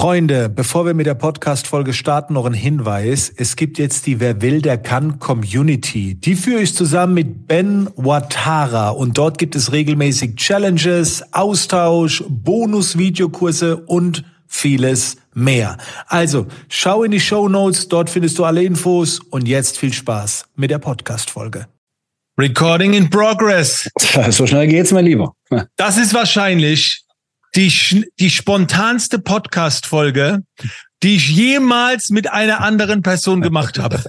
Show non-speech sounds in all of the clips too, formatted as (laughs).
Freunde, bevor wir mit der Podcast-Folge starten, noch ein Hinweis. Es gibt jetzt die Wer will, der kann Community. Die führe ich zusammen mit Ben Watara und dort gibt es regelmäßig Challenges, Austausch, Bonus-Videokurse und vieles mehr. Also, schau in die Show Notes, dort findest du alle Infos und jetzt viel Spaß mit der Podcast-Folge. Recording in progress. (laughs) So schnell geht's, mein Lieber. Das ist wahrscheinlich die, die spontanste Podcast-Folge, die ich jemals mit einer anderen Person gemacht habe.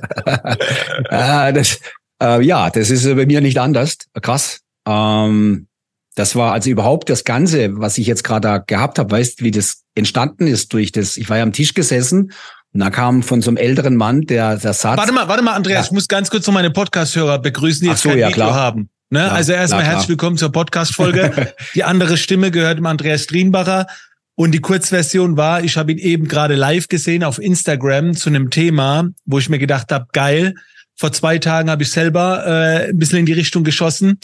äh, (laughs) das, äh, ja, das ist bei mir nicht anders. Krass. Ähm, das war also überhaupt das Ganze, was ich jetzt gerade gehabt habe, weißt wie das entstanden ist durch das. Ich war ja am Tisch gesessen und da kam von so einem älteren Mann der, der Satz. Warte mal, warte mal, Andreas, ja. ich muss ganz kurz noch meine Podcast-Hörer begrüßen, die jetzt so, kein ja, Video klar. haben. Ne? Klar, also erstmal herzlich willkommen zur Podcast-Folge. (laughs) die andere Stimme gehört dem Andreas Drienbacher. Und die Kurzversion war, ich habe ihn eben gerade live gesehen auf Instagram zu einem Thema, wo ich mir gedacht habe, geil. Vor zwei Tagen habe ich selber äh, ein bisschen in die Richtung geschossen.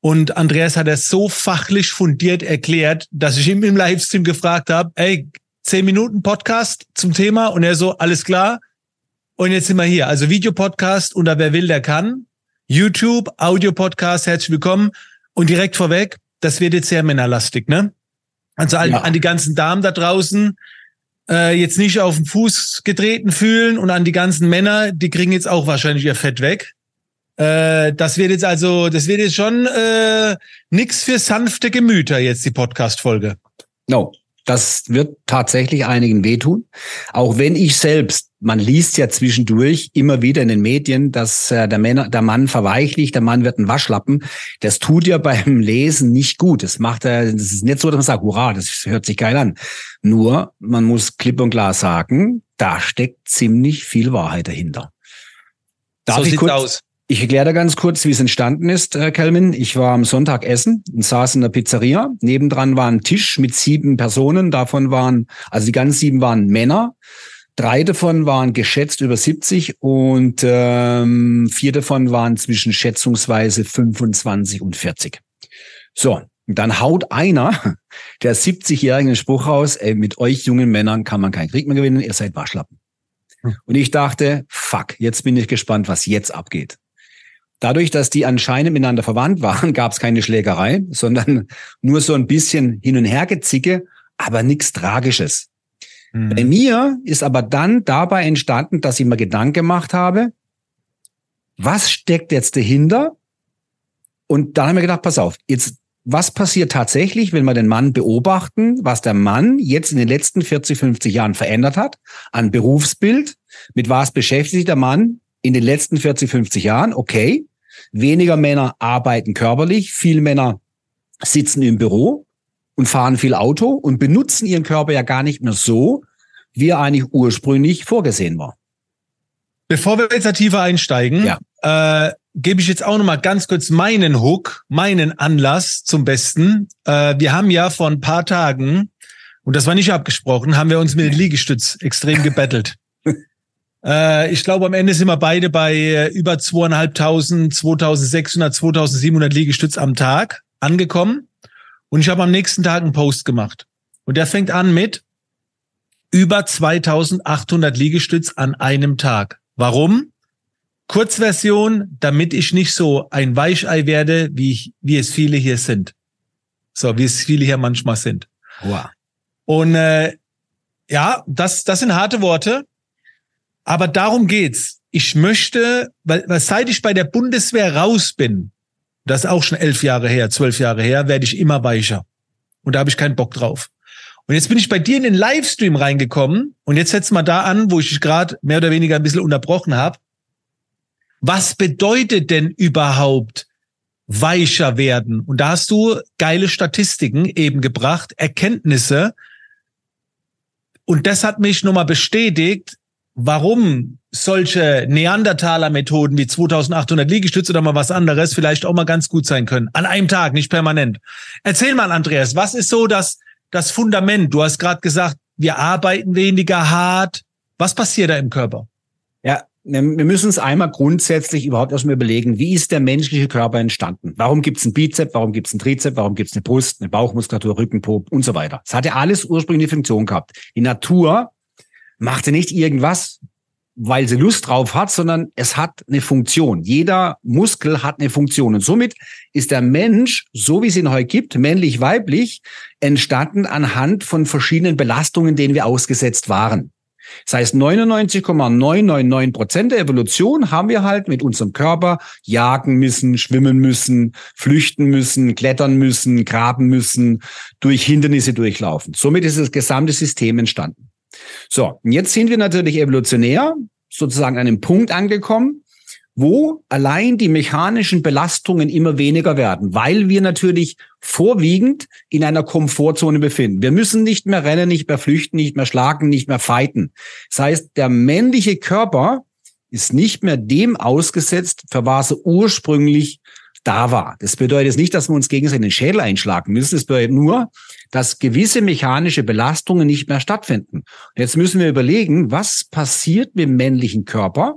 Und Andreas hat das so fachlich fundiert erklärt, dass ich ihm im Livestream gefragt habe, ey, zehn Minuten Podcast zum Thema. Und er so, alles klar. Und jetzt sind wir hier. Also Videopodcast unter Wer will, der kann. YouTube, Audio-Podcast, herzlich willkommen. Und direkt vorweg, das wird jetzt sehr männerlastig, ne? Also an, ja. an die ganzen Damen da draußen, äh, jetzt nicht auf den Fuß getreten fühlen und an die ganzen Männer, die kriegen jetzt auch wahrscheinlich ihr Fett weg. Äh, das wird jetzt also, das wird jetzt schon äh, nix für sanfte Gemüter jetzt die Podcast-Folge. No, das wird tatsächlich einigen wehtun. Auch wenn ich selbst, man liest ja zwischendurch immer wieder in den Medien, dass äh, der, Männer, der Mann verweichlicht, der Mann wird ein Waschlappen. Das tut ja beim (laughs) Lesen nicht gut. Das macht er, das ist nicht so, dass man sagt, hurra, das hört sich geil an. Nur, man muss klipp und klar sagen, da steckt ziemlich viel Wahrheit dahinter. Darf so ich kurz, aus. Ich erkläre da ganz kurz, wie es entstanden ist, äh, Kelvin. Ich war am Sonntag essen und saß in der Pizzeria. Nebendran war ein Tisch mit sieben Personen. Davon waren, also die ganzen sieben waren Männer. Drei davon waren geschätzt über 70 und ähm, vier davon waren zwischen schätzungsweise 25 und 40. So, und dann haut einer (laughs) der 70-Jährigen den Spruch raus, ey, mit euch jungen Männern kann man keinen Krieg mehr gewinnen, ihr seid Waschlappen. Hm. Und ich dachte, fuck, jetzt bin ich gespannt, was jetzt abgeht. Dadurch, dass die anscheinend miteinander verwandt waren, (laughs) gab es keine Schlägerei, sondern nur so ein bisschen hin und her gezicke, aber nichts Tragisches. Mhm. Bei mir ist aber dann dabei entstanden, dass ich mir Gedanken gemacht habe, was steckt jetzt dahinter? Und dann haben wir gedacht, pass auf, jetzt, was passiert tatsächlich, wenn wir den Mann beobachten, was der Mann jetzt in den letzten 40, 50 Jahren verändert hat an Berufsbild? Mit was beschäftigt sich der Mann in den letzten 40, 50 Jahren? Okay. Weniger Männer arbeiten körperlich, viel Männer sitzen im Büro und fahren viel Auto und benutzen ihren Körper ja gar nicht mehr so, wie er eigentlich ursprünglich vorgesehen war. Bevor wir jetzt da tiefer einsteigen, ja. äh, gebe ich jetzt auch noch mal ganz kurz meinen Hook, meinen Anlass zum Besten. Äh, wir haben ja vor ein paar Tagen, und das war nicht abgesprochen, haben wir uns mit dem Liegestütz extrem gebettelt. (laughs) Äh, ich glaube, am Ende sind wir beide bei äh, über zweieinhalbtausend, 2600, 2700 Liegestütz am Tag angekommen. Und ich habe am nächsten Tag einen Post gemacht. Und der fängt an mit über 2800 Liegestütz an einem Tag. Warum? Kurzversion, damit ich nicht so ein Weichei werde, wie, ich, wie es viele hier sind. So, wie es viele hier manchmal sind. Wow. Und äh, ja, das, das sind harte Worte. Aber darum geht's. Ich möchte, weil, weil seit ich bei der Bundeswehr raus bin, das ist auch schon elf Jahre her, zwölf Jahre her, werde ich immer weicher. Und da habe ich keinen Bock drauf. Und jetzt bin ich bei dir in den Livestream reingekommen und jetzt setz mal da an, wo ich dich gerade mehr oder weniger ein bisschen unterbrochen habe. Was bedeutet denn überhaupt weicher werden? Und da hast du geile Statistiken eben gebracht, Erkenntnisse. Und das hat mich nochmal bestätigt, warum solche Neandertaler-Methoden wie 2800 Liegestütze oder mal was anderes vielleicht auch mal ganz gut sein können. An einem Tag, nicht permanent. Erzähl mal, Andreas, was ist so das, das Fundament? Du hast gerade gesagt, wir arbeiten weniger hart. Was passiert da im Körper? Ja, wir müssen uns einmal grundsätzlich überhaupt erstmal überlegen, wie ist der menschliche Körper entstanden? Warum gibt es einen Bizep, warum gibt es einen Trizep, warum gibt es eine Brust, eine Bauchmuskulatur, Rückenpo und so weiter. Es hat ja alles ursprünglich eine Funktion gehabt. Die Natur machte nicht irgendwas, weil sie Lust drauf hat, sondern es hat eine Funktion. Jeder Muskel hat eine Funktion. Und somit ist der Mensch, so wie es ihn heute gibt, männlich, weiblich, entstanden anhand von verschiedenen Belastungen, denen wir ausgesetzt waren. Das heißt, 99,999 Prozent der Evolution haben wir halt mit unserem Körper jagen müssen, schwimmen müssen, flüchten müssen, klettern müssen, graben müssen, durch Hindernisse durchlaufen. Somit ist das gesamte System entstanden. So, jetzt sind wir natürlich evolutionär sozusagen an einem Punkt angekommen, wo allein die mechanischen Belastungen immer weniger werden, weil wir natürlich vorwiegend in einer Komfortzone befinden. Wir müssen nicht mehr rennen, nicht mehr flüchten, nicht mehr schlagen, nicht mehr fighten. Das heißt, der männliche Körper ist nicht mehr dem ausgesetzt, für was er ursprünglich da war. Das bedeutet nicht, dass wir uns gegenseitig den Schädel einschlagen müssen. Das bedeutet nur, dass gewisse mechanische Belastungen nicht mehr stattfinden. jetzt müssen wir überlegen, was passiert mit dem männlichen Körper,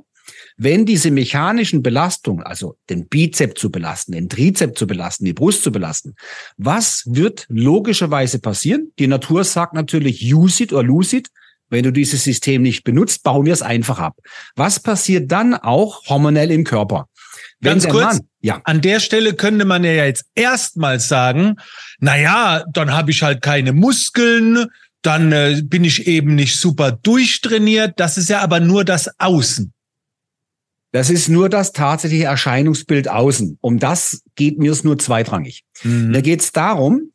wenn diese mechanischen Belastungen, also den Bizep zu belasten, den Trizep zu belasten, die Brust zu belasten, was wird logischerweise passieren? Die Natur sagt natürlich use it or lose it. Wenn du dieses System nicht benutzt, bauen wir es einfach ab. Was passiert dann auch hormonell im Körper? Ganz kurz, Mann, ja. an der Stelle könnte man ja jetzt erstmals sagen, na ja, dann habe ich halt keine Muskeln, dann äh, bin ich eben nicht super durchtrainiert. Das ist ja aber nur das Außen. Das ist nur das tatsächliche Erscheinungsbild außen. Um das geht mir es nur zweitrangig. Mhm. Da geht es darum,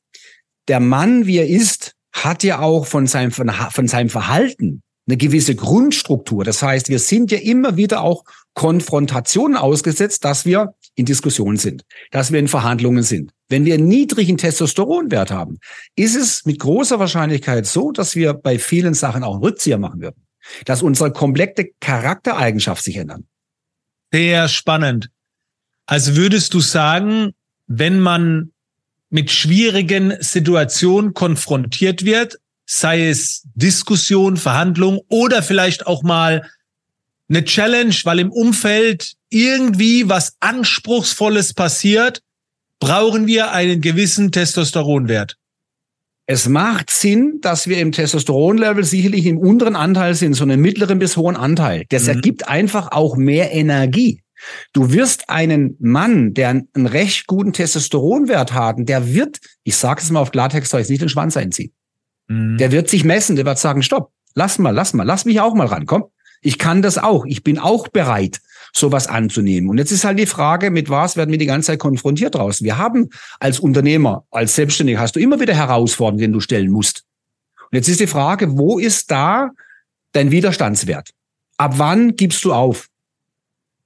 der Mann, wie er ist, hat ja auch von seinem, von seinem Verhalten eine gewisse Grundstruktur. Das heißt, wir sind ja immer wieder auch Konfrontationen ausgesetzt, dass wir in Diskussionen sind, dass wir in Verhandlungen sind. Wenn wir einen niedrigen Testosteronwert haben, ist es mit großer Wahrscheinlichkeit so, dass wir bei vielen Sachen auch einen Rückzieher machen würden. Dass unsere komplette Charaktereigenschaft sich ändern. Sehr spannend. Also würdest du sagen, wenn man mit schwierigen Situationen konfrontiert wird, sei es Diskussion, Verhandlung oder vielleicht auch mal eine Challenge, weil im Umfeld irgendwie was Anspruchsvolles passiert, brauchen wir einen gewissen Testosteronwert. Es macht Sinn, dass wir im Testosteronlevel sicherlich im unteren Anteil sind, so einen mittleren bis hohen Anteil. Das mhm. ergibt einfach auch mehr Energie. Du wirst einen Mann, der einen recht guten Testosteronwert hat, der wird, ich sage es mal auf Klartext, soll ich nicht den Schwanz einziehen. Mhm. Der wird sich messen, der wird sagen, stopp, lass mal, lass mal, lass mich auch mal ran, komm. Ich kann das auch. Ich bin auch bereit, sowas anzunehmen. Und jetzt ist halt die Frage, mit was werden wir die ganze Zeit konfrontiert draußen? Wir haben als Unternehmer, als Selbstständiger, hast du immer wieder Herausforderungen, die du stellen musst. Und jetzt ist die Frage, wo ist da dein Widerstandswert? Ab wann gibst du auf?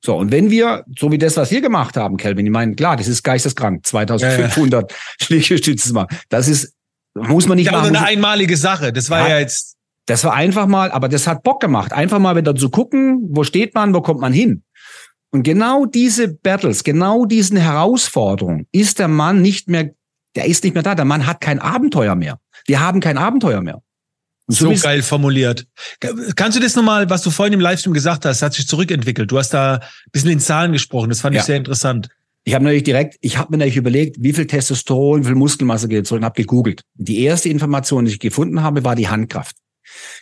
So, und wenn wir, so wie das, was wir gemacht haben, Kelvin, ich meine, klar, das ist geisteskrank, 2500 ja, ja. (laughs) Liegestützen mal. Das ist, muss man nicht ja, machen. Das eine einmalige Sache. Das war ja, ja jetzt. Das war einfach mal, aber das hat Bock gemacht. Einfach mal wieder zu gucken, wo steht man, wo kommt man hin. Und genau diese Battles, genau diesen Herausforderungen ist der Mann nicht mehr, der ist nicht mehr da. Der Mann hat kein Abenteuer mehr. Wir haben kein Abenteuer mehr. So, so geil formuliert. Kannst du das nochmal, was du vorhin im Livestream gesagt hast, hat sich zurückentwickelt. Du hast da ein bisschen in Zahlen gesprochen. Das fand ja. ich sehr interessant. Ich habe natürlich direkt, ich habe mir natürlich überlegt, wie viel Testosteron, wie viel Muskelmasse geht zurück und habe gegoogelt. Die erste Information, die ich gefunden habe, war die Handkraft.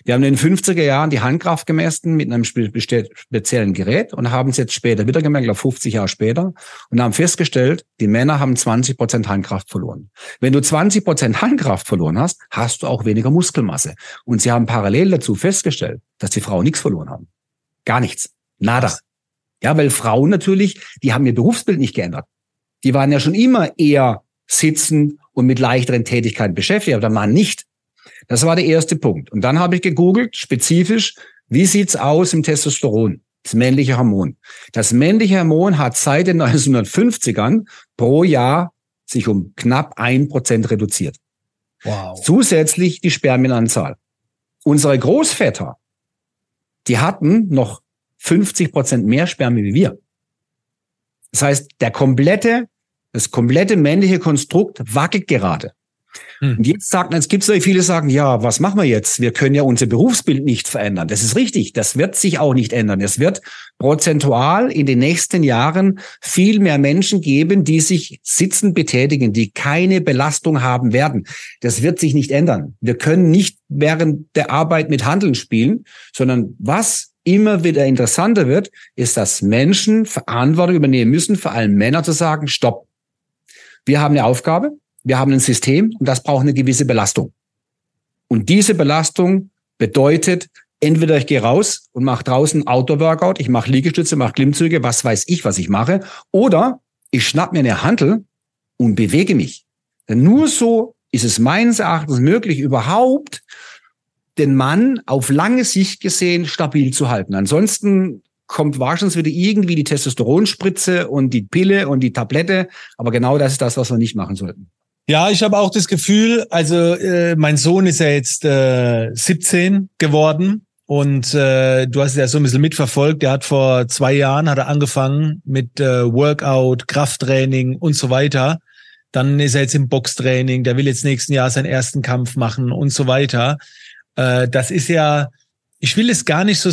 Wir haben in den 50er Jahren die Handkraft gemessen mit einem speziellen Gerät und haben es jetzt später wieder gemerkt, glaube 50 Jahre später, und haben festgestellt, die Männer haben 20 Prozent Handkraft verloren. Wenn du 20 Prozent Handkraft verloren hast, hast du auch weniger Muskelmasse. Und sie haben parallel dazu festgestellt, dass die Frauen nichts verloren haben. Gar nichts. Nada. Ja, weil Frauen natürlich, die haben ihr Berufsbild nicht geändert. Die waren ja schon immer eher sitzen und mit leichteren Tätigkeiten beschäftigt, aber der Mann nicht. Das war der erste Punkt. Und dann habe ich gegoogelt, spezifisch, wie sieht's aus im Testosteron? Das männliche Hormon. Das männliche Hormon hat seit den (laughs) 1950ern pro Jahr sich um knapp ein Prozent reduziert. Wow. Zusätzlich die Spermienanzahl. Unsere Großväter, die hatten noch 50 Prozent mehr Spermien wie wir. Das heißt, der komplette, das komplette männliche Konstrukt wackelt gerade. Hm. Und jetzt sagt, es gibt so viele sagen, ja, was machen wir jetzt? Wir können ja unser Berufsbild nicht verändern. Das ist richtig. Das wird sich auch nicht ändern. Es wird prozentual in den nächsten Jahren viel mehr Menschen geben, die sich sitzend betätigen, die keine Belastung haben werden. Das wird sich nicht ändern. Wir können nicht während der Arbeit mit Handeln spielen, sondern was immer wieder interessanter wird, ist, dass Menschen Verantwortung übernehmen müssen, vor allem Männer zu sagen, stopp. Wir haben eine Aufgabe, wir haben ein System und das braucht eine gewisse Belastung. Und diese Belastung bedeutet, entweder ich gehe raus und mache draußen Outdoor-Workout, ich mache Liegestütze, mache Klimmzüge, was weiß ich, was ich mache, oder ich schnapp mir eine Handel und bewege mich. Denn nur so ist es meines Erachtens möglich, überhaupt den Mann auf lange Sicht gesehen stabil zu halten. Ansonsten kommt wahrscheinlich wieder irgendwie die Testosteronspritze und die Pille und die Tablette. Aber genau das ist das, was wir nicht machen sollten. Ja, ich habe auch das Gefühl, also äh, mein Sohn ist ja jetzt äh, 17 geworden und äh, du hast ja so ein bisschen mitverfolgt. Der hat vor zwei Jahren hat er angefangen mit äh, Workout, Krafttraining und so weiter. Dann ist er jetzt im Boxtraining. Der will jetzt nächsten Jahr seinen ersten Kampf machen und so weiter. Äh, das ist ja, ich will es gar nicht so,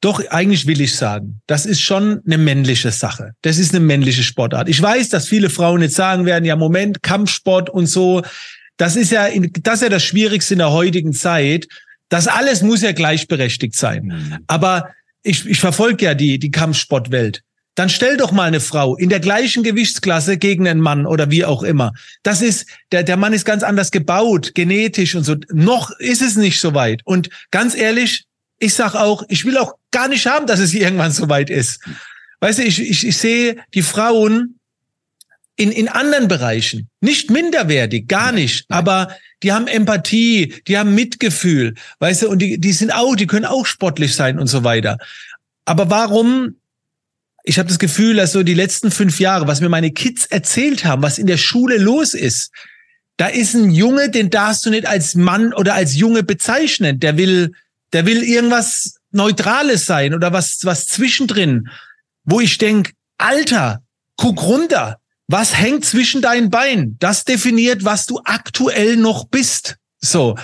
doch eigentlich will ich sagen, das ist schon eine männliche Sache. Das ist eine männliche Sportart. Ich weiß, dass viele Frauen jetzt sagen werden, ja Moment, Kampfsport und so, das ist ja, das ist ja das Schwierigste in der heutigen Zeit. Das alles muss ja gleichberechtigt sein. Mhm. Aber ich, ich verfolge ja die, die Kampfsportwelt. Dann stell doch mal eine Frau in der gleichen Gewichtsklasse gegen einen Mann oder wie auch immer. Das ist, der, der Mann ist ganz anders gebaut, genetisch und so. Noch ist es nicht so weit. Und ganz ehrlich, ich sag auch, ich will auch gar nicht haben, dass es irgendwann so weit ist. Weißt du, ich, ich, ich sehe die Frauen in, in anderen Bereichen nicht minderwertig, gar nicht, aber die haben Empathie, die haben Mitgefühl, weißt du, und die, die sind auch, die können auch sportlich sein und so weiter. Aber warum? Ich habe das Gefühl, dass so die letzten fünf Jahre, was mir meine Kids erzählt haben, was in der Schule los ist, da ist ein Junge, den darfst du nicht als Mann oder als Junge bezeichnen. Der will, der will irgendwas Neutrales sein oder was, was zwischendrin, wo ich denk, Alter, guck runter. Was hängt zwischen deinen Beinen? Das definiert, was du aktuell noch bist. So.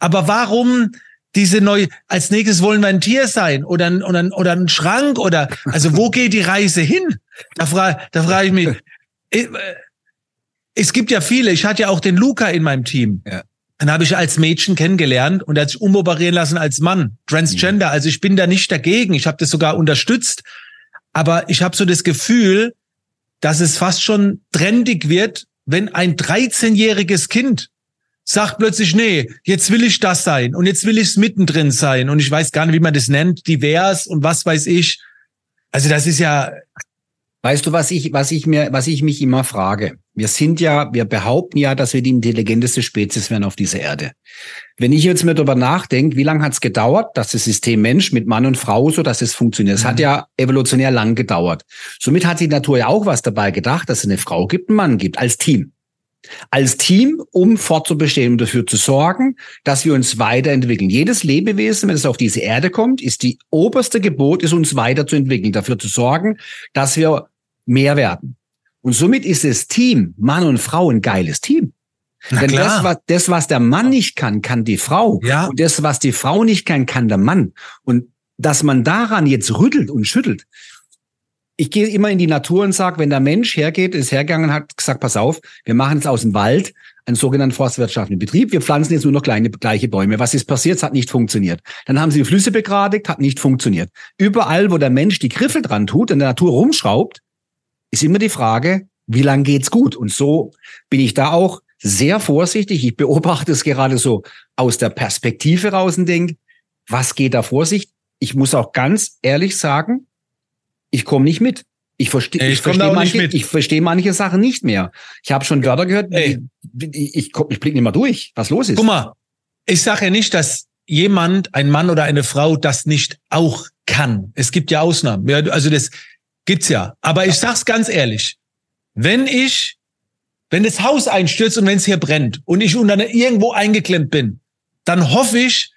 Aber warum diese neue, als nächstes wollen wir ein Tier sein oder ein, oder ein, oder ein Schrank oder, also wo (laughs) geht die Reise hin? Da frage, da frage ich mich, äh, es gibt ja viele, ich hatte ja auch den Luca in meinem Team. Ja. Dann habe ich als Mädchen kennengelernt und er hat sich umoperieren lassen als Mann, Transgender. Mhm. Also ich bin da nicht dagegen. Ich habe das sogar unterstützt. Aber ich habe so das Gefühl, dass es fast schon trendig wird, wenn ein 13-jähriges Kind sagt plötzlich, nee, jetzt will ich das sein und jetzt will ich es mittendrin sein und ich weiß gar nicht, wie man das nennt, divers und was weiß ich. Also das ist ja. Weißt du, was ich, was ich mir, was ich mich immer frage? Wir sind ja, wir behaupten ja, dass wir die intelligenteste Spezies werden auf dieser Erde. Wenn ich jetzt mir darüber nachdenke, wie lange hat es gedauert, dass das System Mensch mit Mann und Frau so, dass es funktioniert? Es mhm. hat ja evolutionär lang gedauert. Somit hat die Natur ja auch was dabei gedacht, dass es eine Frau gibt, einen Mann gibt, als Team. Als Team, um fortzubestehen, um dafür zu sorgen, dass wir uns weiterentwickeln. Jedes Lebewesen, wenn es auf diese Erde kommt, ist die oberste Gebot, ist uns weiterzuentwickeln, dafür zu sorgen, dass wir mehr werden. Und somit ist das Team, Mann und Frau, ein geiles Team. Na Denn das was, das, was der Mann nicht kann, kann die Frau. Ja. Und das, was die Frau nicht kann, kann der Mann. Und dass man daran jetzt rüttelt und schüttelt. Ich gehe immer in die Natur und sage, wenn der Mensch hergeht, ist hergegangen hat, gesagt, pass auf, wir machen jetzt aus dem Wald einen sogenannten forstwirtschaftlichen Betrieb. Wir pflanzen jetzt nur noch kleine, gleiche Bäume. Was ist passiert? Es hat nicht funktioniert. Dann haben sie die Flüsse begradigt, hat nicht funktioniert. Überall, wo der Mensch die Griffel dran tut, in der Natur rumschraubt, ist immer die Frage, wie lang geht's gut? Und so bin ich da auch sehr vorsichtig. Ich beobachte es gerade so aus der Perspektive raus und denke, was geht da vor sich? Ich muss auch ganz ehrlich sagen, ich komme nicht mit. Ich verstehe ich, ich verstehe manche, ich verstehe manche Sachen nicht mehr. Ich habe schon Wörter gehört, Ey. ich, ich, ich blick nicht mal durch, was los ist. Guck mal, ich sage ja nicht, dass jemand, ein Mann oder eine Frau, das nicht auch kann. Es gibt ja Ausnahmen. Also das, Gibt's ja. Aber ich sag's ganz ehrlich. Wenn ich, wenn das Haus einstürzt und wenn es hier brennt und ich unter irgendwo eingeklemmt bin, dann hoffe ich,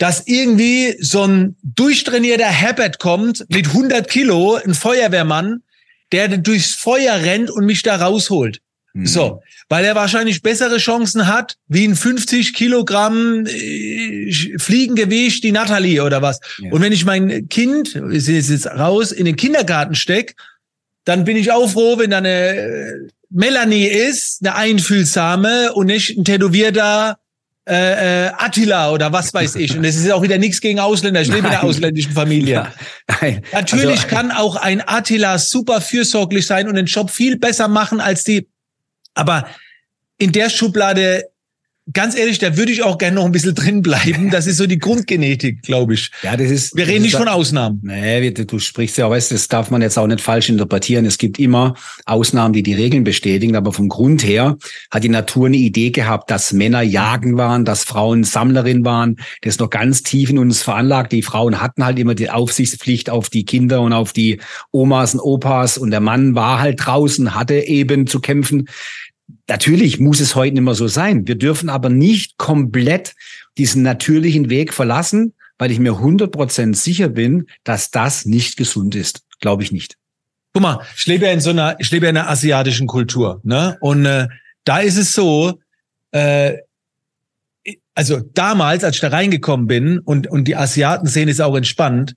dass irgendwie so ein durchtrainierter Herbert kommt mit 100 Kilo, ein Feuerwehrmann, der durchs Feuer rennt und mich da rausholt. Mhm. So, weil er wahrscheinlich bessere Chancen hat, wie ein 50 Kilogramm äh, Fliegengewicht die Natalie oder was. Ja. Und wenn ich mein Kind, wir sind jetzt raus, in den Kindergarten steck, dann bin ich auch froh, wenn da eine äh, Melanie ist, eine einfühlsame und nicht ein tätowierter äh, äh, Attila oder was weiß ich. Und es ist auch wieder nichts gegen Ausländer. Ich lebe in einer ausländischen Familie. Nein. Natürlich also, kann auch ein Attila super fürsorglich sein und den Job viel besser machen als die. Aber in der Schublade ganz ehrlich, da würde ich auch gerne noch ein bisschen drin bleiben. Das ist so die Grundgenetik, glaube ich. Ja, das ist. Wir reden nicht von Ausnahmen. Nee, du sprichst ja, weißt, das darf man jetzt auch nicht falsch interpretieren. Es gibt immer Ausnahmen, die die Regeln bestätigen, aber vom Grund her hat die Natur eine Idee gehabt, dass Männer jagen waren, dass Frauen Sammlerin waren. Das ist noch ganz tief in uns veranlagt. Die Frauen hatten halt immer die Aufsichtspflicht auf die Kinder und auf die Omas und Opas und der Mann war halt draußen, hatte eben zu kämpfen. Natürlich muss es heute nicht mehr so sein. Wir dürfen aber nicht komplett diesen natürlichen Weg verlassen, weil ich mir 100% sicher bin, dass das nicht gesund ist. Glaube ich nicht. Guck mal, ich lebe ja in so einer, ich lebe ja in einer asiatischen Kultur, ne? Und äh, da ist es so, äh, also damals, als ich da reingekommen bin und und die Asiaten sehen es auch entspannt,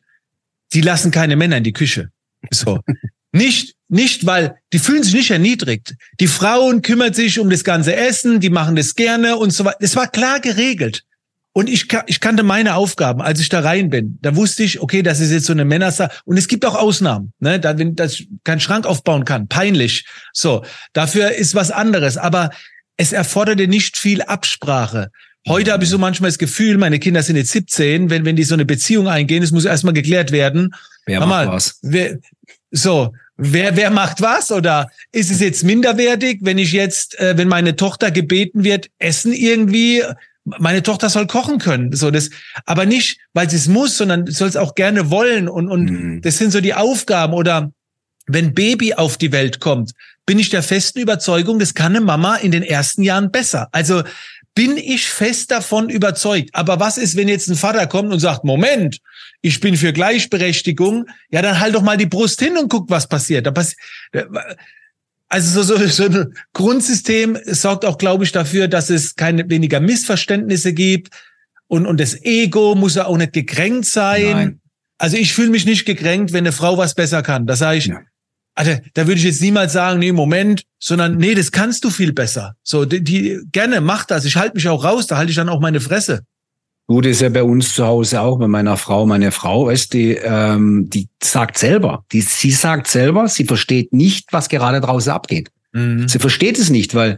die lassen keine Männer in die Küche. So. Nicht, nicht, weil die fühlen sich nicht erniedrigt. Die Frauen kümmern sich um das ganze Essen, die machen das gerne und so weiter. Es war klar geregelt. Und ich, ich kannte meine Aufgaben, als ich da rein bin. Da wusste ich, okay, das ist jetzt so eine Männersache. Und es gibt auch Ausnahmen, ne? da, wenn das keinen Schrank aufbauen kann, peinlich. So, dafür ist was anderes. Aber es erforderte nicht viel Absprache. Heute habe ich so manchmal das Gefühl, meine Kinder sind jetzt 17, wenn, wenn die so eine Beziehung eingehen, es muss erstmal geklärt werden. Wer macht mal, was? Wer, so, wer, wer macht was? Oder ist es jetzt minderwertig, wenn ich jetzt, äh, wenn meine Tochter gebeten wird, essen irgendwie, meine Tochter soll kochen können, so das, aber nicht, weil sie es muss, sondern soll es auch gerne wollen und und mhm. das sind so die Aufgaben oder wenn Baby auf die Welt kommt, bin ich der festen Überzeugung, das kann eine Mama in den ersten Jahren besser. Also bin ich fest davon überzeugt. Aber was ist, wenn jetzt ein Vater kommt und sagt, Moment, ich bin für Gleichberechtigung, ja, dann halt doch mal die Brust hin und guck, was passiert. Also so, so, so ein Grundsystem sorgt auch, glaube ich, dafür, dass es keine weniger Missverständnisse gibt und, und das Ego muss ja auch nicht gekränkt sein. Nein. Also ich fühle mich nicht gekränkt, wenn eine Frau was besser kann. Das sage ich, ja. Also, da würde ich jetzt niemals sagen, nee, Moment, sondern nee, das kannst du viel besser. So, die, die gerne, mach das. Ich halte mich auch raus, da halte ich dann auch meine Fresse. Gut, ist ja bei uns zu Hause auch bei meiner Frau. Meine Frau ist die, ähm, die sagt selber, die, sie sagt selber, sie versteht nicht, was gerade draußen abgeht. Mhm. Sie versteht es nicht, weil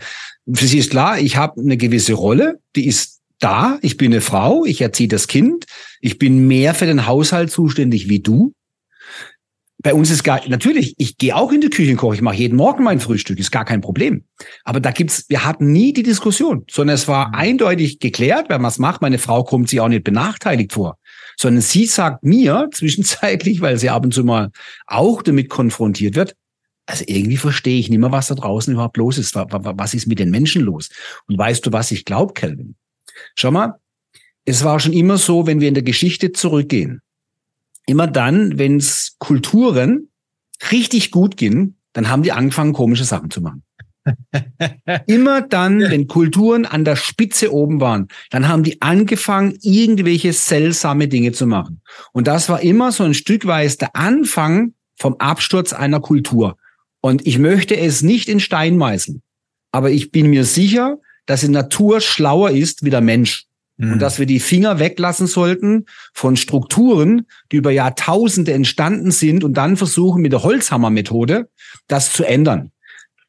für sie ist klar, ich habe eine gewisse Rolle, die ist da, ich bin eine Frau, ich erziehe das Kind, ich bin mehr für den Haushalt zuständig wie du bei uns ist gar, natürlich, ich gehe auch in die Küche und koche, ich mache jeden Morgen mein Frühstück, ist gar kein Problem. Aber da gibt's, wir hatten nie die Diskussion, sondern es war mhm. eindeutig geklärt, wenn man es macht, meine Frau kommt sich auch nicht benachteiligt vor. Sondern sie sagt mir (laughs) zwischenzeitlich, weil sie ab und zu mal auch damit konfrontiert wird, also irgendwie verstehe ich nicht mehr, was da draußen überhaupt los ist. Was ist mit den Menschen los? Und weißt du, was ich glaube, Kelvin? Schau mal, es war schon immer so, wenn wir in der Geschichte zurückgehen, immer dann, wenn es Kulturen richtig gut ging, dann haben die angefangen, komische Sachen zu machen. (laughs) immer dann, wenn Kulturen an der Spitze oben waren, dann haben die angefangen, irgendwelche seltsame Dinge zu machen. Und das war immer so ein Stückweise der Anfang vom Absturz einer Kultur. Und ich möchte es nicht in Stein meißeln. Aber ich bin mir sicher, dass die Natur schlauer ist wie der Mensch. Mhm. Und dass wir die Finger weglassen sollten von Strukturen, die über Jahrtausende entstanden sind und dann versuchen mit der Holzhammermethode das zu ändern.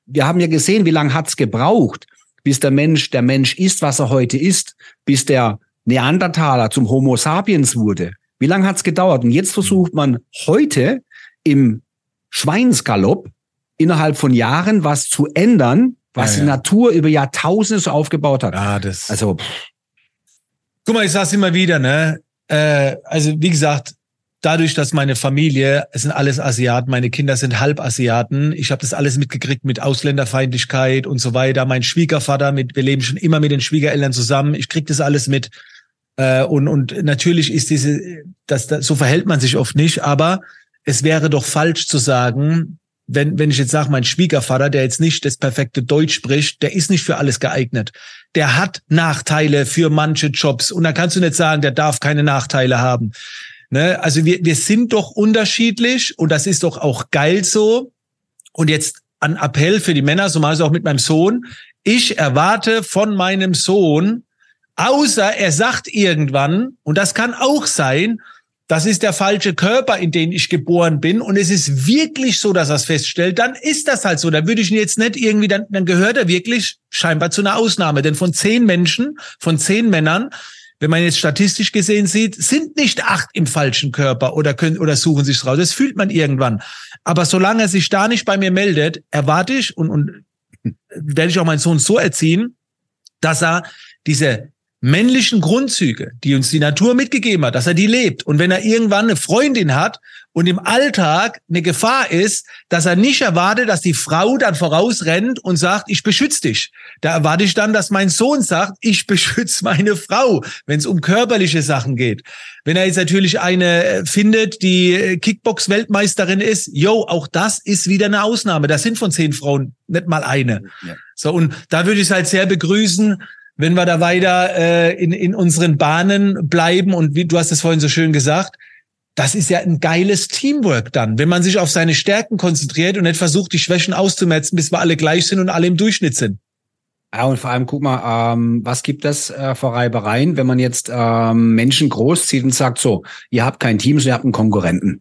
Wir haben ja gesehen, wie lange hat's gebraucht, bis der Mensch der Mensch ist, was er heute ist, bis der Neandertaler zum Homo sapiens wurde. Wie lange hat's gedauert? Und jetzt versucht man heute im Schweinsgalopp innerhalb von Jahren was zu ändern, was ja, ja. die Natur über Jahrtausende so aufgebaut hat. Ja, das also pff. Guck mal, ich sag's immer wieder, ne? Äh, also wie gesagt, dadurch, dass meine Familie, es sind alles Asiaten, meine Kinder sind Halbasiaten, ich habe das alles mitgekriegt mit Ausländerfeindlichkeit und so weiter. Mein Schwiegervater, mit, wir leben schon immer mit den Schwiegereltern zusammen, ich krieg das alles mit. Äh, und, und natürlich ist diese, das, das, so verhält man sich oft nicht, aber es wäre doch falsch zu sagen, wenn, wenn ich jetzt sage, mein Schwiegervater, der jetzt nicht das perfekte Deutsch spricht, der ist nicht für alles geeignet. Der hat Nachteile für manche Jobs. Und da kannst du nicht sagen, der darf keine Nachteile haben. Ne? Also wir, wir sind doch unterschiedlich und das ist doch auch geil so. Und jetzt an Appell für die Männer, so mache ich es auch mit meinem Sohn. Ich erwarte von meinem Sohn, außer er sagt irgendwann, und das kann auch sein, das ist der falsche Körper, in den ich geboren bin und es ist wirklich so, dass er es feststellt, dann ist das halt so. Da würde ich ihn jetzt nicht irgendwie, dann, dann gehört er wirklich scheinbar zu einer Ausnahme. Denn von zehn Menschen, von zehn Männern, wenn man jetzt statistisch gesehen sieht, sind nicht acht im falschen Körper oder können oder suchen sich raus. Das fühlt man irgendwann. Aber solange er sich da nicht bei mir meldet, erwarte ich und, und werde ich auch meinen Sohn so erziehen, dass er diese männlichen Grundzüge, die uns die Natur mitgegeben hat, dass er die lebt. Und wenn er irgendwann eine Freundin hat und im Alltag eine Gefahr ist, dass er nicht erwartet, dass die Frau dann vorausrennt und sagt, ich beschütze dich. Da erwarte ich dann, dass mein Sohn sagt, ich beschütze meine Frau, wenn es um körperliche Sachen geht. Wenn er jetzt natürlich eine äh, findet, die äh, Kickbox-Weltmeisterin ist, yo, auch das ist wieder eine Ausnahme. Das sind von zehn Frauen nicht mal eine. Ja. So, und da würde ich es halt sehr begrüßen, wenn wir da weiter äh, in, in unseren Bahnen bleiben und wie du hast es vorhin so schön gesagt, das ist ja ein geiles Teamwork dann, wenn man sich auf seine Stärken konzentriert und nicht versucht, die Schwächen auszumerzen, bis wir alle gleich sind und alle im Durchschnitt sind. Ja, und vor allem guck mal, ähm, was gibt das äh, für Reibereien, wenn man jetzt ähm, Menschen großzieht und sagt, so, ihr habt kein Team, so ihr habt einen Konkurrenten.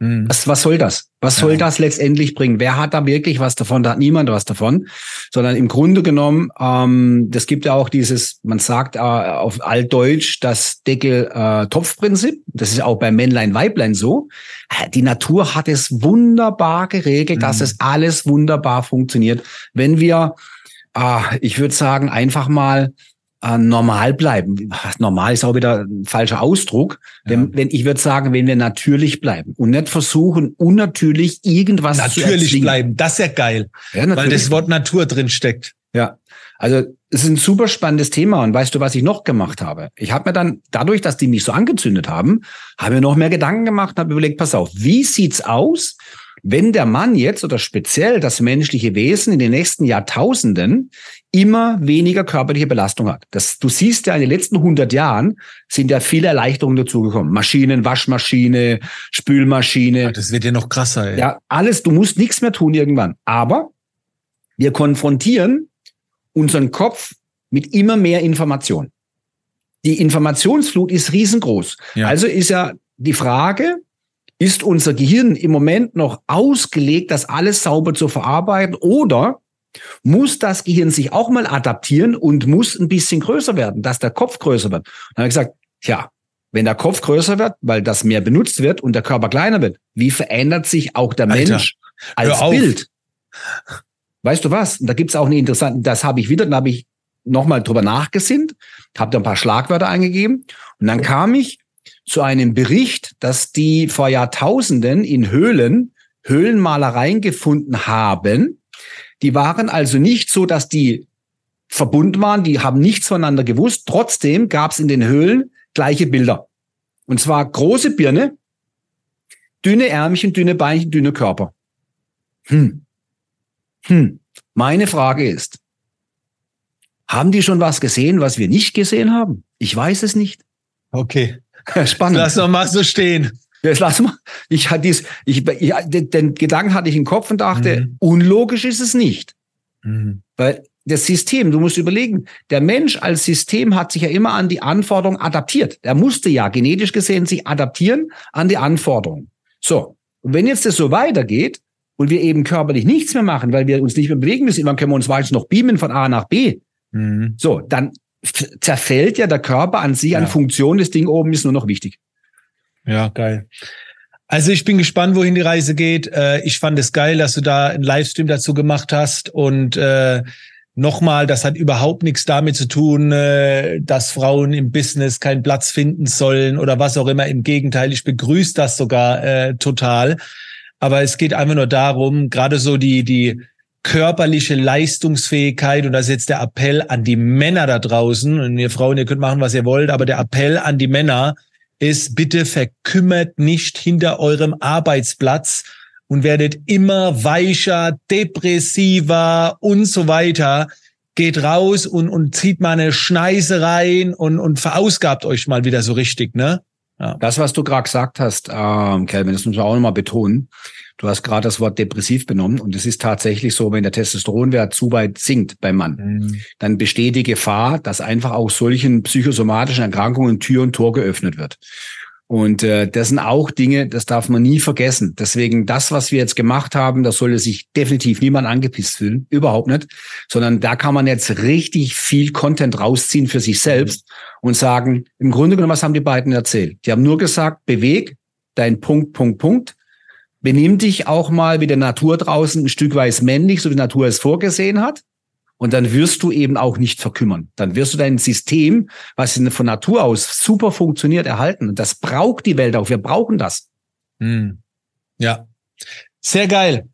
Mhm. Was, was soll das? Was soll ja. das letztendlich bringen? Wer hat da wirklich was davon? Da hat niemand was davon. Sondern im Grunde genommen, ähm, das gibt ja auch dieses, man sagt äh, auf Altdeutsch, das Deckel-Topf-Prinzip. Äh, das ist auch bei Männlein, Weiblein so. Äh, die Natur hat es wunderbar geregelt, mhm. dass es alles wunderbar funktioniert. Wenn wir, äh, ich würde sagen, einfach mal äh, normal bleiben. Normal ist auch wieder ein falscher Ausdruck. Ja. Wenn, wenn ich würde sagen, wenn wir natürlich bleiben und nicht versuchen, unnatürlich irgendwas natürlich zu Natürlich bleiben, das ist ja geil. Ja, weil das Wort Natur drin steckt. Ja, also es ist ein super spannendes Thema. Und weißt du, was ich noch gemacht habe? Ich habe mir dann, dadurch, dass die mich so angezündet haben, habe mir noch mehr Gedanken gemacht und habe überlegt, pass auf, wie sieht's aus, wenn der Mann jetzt oder speziell das menschliche Wesen in den nächsten Jahrtausenden immer weniger körperliche Belastung hat. Das, du siehst ja, in den letzten 100 Jahren sind ja viele Erleichterungen dazugekommen. Maschinen, Waschmaschine, Spülmaschine. Ja, das wird ja noch krasser. Ey. Ja, alles, du musst nichts mehr tun irgendwann. Aber wir konfrontieren unseren Kopf mit immer mehr Information. Die Informationsflut ist riesengroß. Ja. Also ist ja die Frage, ist unser Gehirn im Moment noch ausgelegt, das alles sauber zu verarbeiten oder muss das Gehirn sich auch mal adaptieren und muss ein bisschen größer werden, dass der Kopf größer wird? dann habe ich gesagt, tja, wenn der Kopf größer wird, weil das mehr benutzt wird und der Körper kleiner wird, wie verändert sich auch der Alter, Mensch als Bild? Weißt du was? Und da gibt's auch eine interessante, das habe ich wieder, da habe ich nochmal drüber nachgesinnt, habe da ein paar Schlagwörter eingegeben und dann kam ich zu einem Bericht, dass die vor Jahrtausenden in Höhlen Höhlenmalereien gefunden haben. Die waren also nicht so, dass die verbunden waren, die haben nichts voneinander gewusst. Trotzdem gab es in den Höhlen gleiche Bilder. Und zwar große Birne, dünne Ärmchen, dünne Beinchen, dünne Körper. Hm. Hm. Meine Frage ist, haben die schon was gesehen, was wir nicht gesehen haben? Ich weiß es nicht. Okay. (laughs) Spannend. Lass doch mal so stehen. Jetzt lass mal. Ich hatte dies, ich, ich, den Gedanken hatte ich im Kopf und dachte, mhm. unlogisch ist es nicht. Mhm. Weil das System, du musst überlegen, der Mensch als System hat sich ja immer an die Anforderungen adaptiert. Er musste ja genetisch gesehen sich adaptieren an die Anforderungen. So. Und wenn jetzt das so weitergeht und wir eben körperlich nichts mehr machen, weil wir uns nicht mehr bewegen müssen, dann können wir uns weiter noch beamen von A nach B. Mhm. So, dann zerfällt ja der Körper an sich, ja. an Funktion. Das Ding oben ist nur noch wichtig. Ja, geil. Also ich bin gespannt, wohin die Reise geht. Äh, ich fand es geil, dass du da einen Livestream dazu gemacht hast und äh, Nochmal, das hat überhaupt nichts damit zu tun, äh, dass Frauen im Business keinen Platz finden sollen oder was auch immer. Im Gegenteil, ich begrüße das sogar äh, total. Aber es geht einfach nur darum, gerade so die, die körperliche Leistungsfähigkeit und das ist jetzt der Appell an die Männer da draußen und ihr Frauen, ihr könnt machen, was ihr wollt, aber der Appell an die Männer ist, bitte verkümmert nicht hinter eurem Arbeitsplatz und werdet immer weicher, depressiver und so weiter. Geht raus und, und zieht mal eine Schneise rein und, und verausgabt euch mal wieder so richtig, ne? Ja. Das, was du gerade gesagt hast, ähm, Kelvin, das muss man auch nochmal betonen. Du hast gerade das Wort depressiv benommen und es ist tatsächlich so, wenn der Testosteronwert zu weit sinkt beim Mann, mhm. dann besteht die Gefahr, dass einfach auch solchen psychosomatischen Erkrankungen Tür und Tor geöffnet wird. Und äh, das sind auch Dinge, das darf man nie vergessen. Deswegen das, was wir jetzt gemacht haben, das sollte sich definitiv niemand angepisst fühlen, überhaupt nicht, sondern da kann man jetzt richtig viel Content rausziehen für sich selbst und sagen, im Grunde genommen, was haben die beiden erzählt? Die haben nur gesagt, beweg dein Punkt, Punkt, Punkt. Benimm dich auch mal wie der Natur draußen ein Stück weit männlich, so wie die Natur es vorgesehen hat. Und dann wirst du eben auch nicht verkümmern. Dann wirst du dein System, was von Natur aus super funktioniert, erhalten. Und das braucht die Welt auch. Wir brauchen das. Hm. Ja, sehr geil.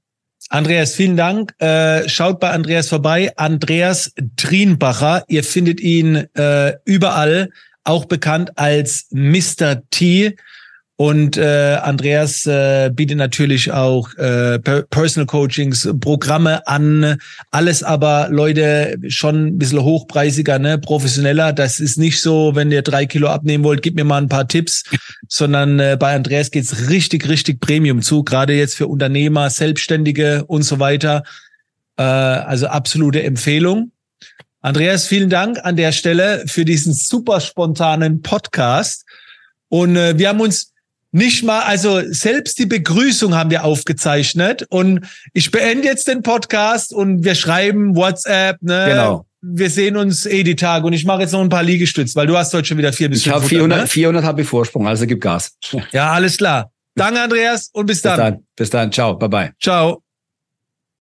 Andreas, vielen Dank. Äh, schaut bei Andreas vorbei. Andreas Trienbacher. Ihr findet ihn äh, überall, auch bekannt als Mr. T. Und äh, Andreas äh, bietet natürlich auch äh, Personal Coachings, Programme an, alles aber Leute schon ein bisschen hochpreisiger, ne, professioneller. Das ist nicht so, wenn ihr drei Kilo abnehmen wollt, gib mir mal ein paar Tipps, (laughs) sondern äh, bei Andreas geht's richtig, richtig Premium zu, gerade jetzt für Unternehmer, Selbstständige und so weiter. Äh, also absolute Empfehlung. Andreas, vielen Dank an der Stelle für diesen super spontanen Podcast. Und äh, wir haben uns nicht mal, also selbst die Begrüßung haben wir aufgezeichnet und ich beende jetzt den Podcast und wir schreiben WhatsApp, ne? Genau. Wir sehen uns eh die Tage und ich mache jetzt noch ein paar Liegestütze, weil du hast heute schon wieder vier bis Ich habe 400, ne? 400 habe ich Vorsprung, also gib Gas. Ja, alles klar. Danke, Andreas, und bis dann. Bis dann. Bis dann. Ciao. Bye bye. Ciao.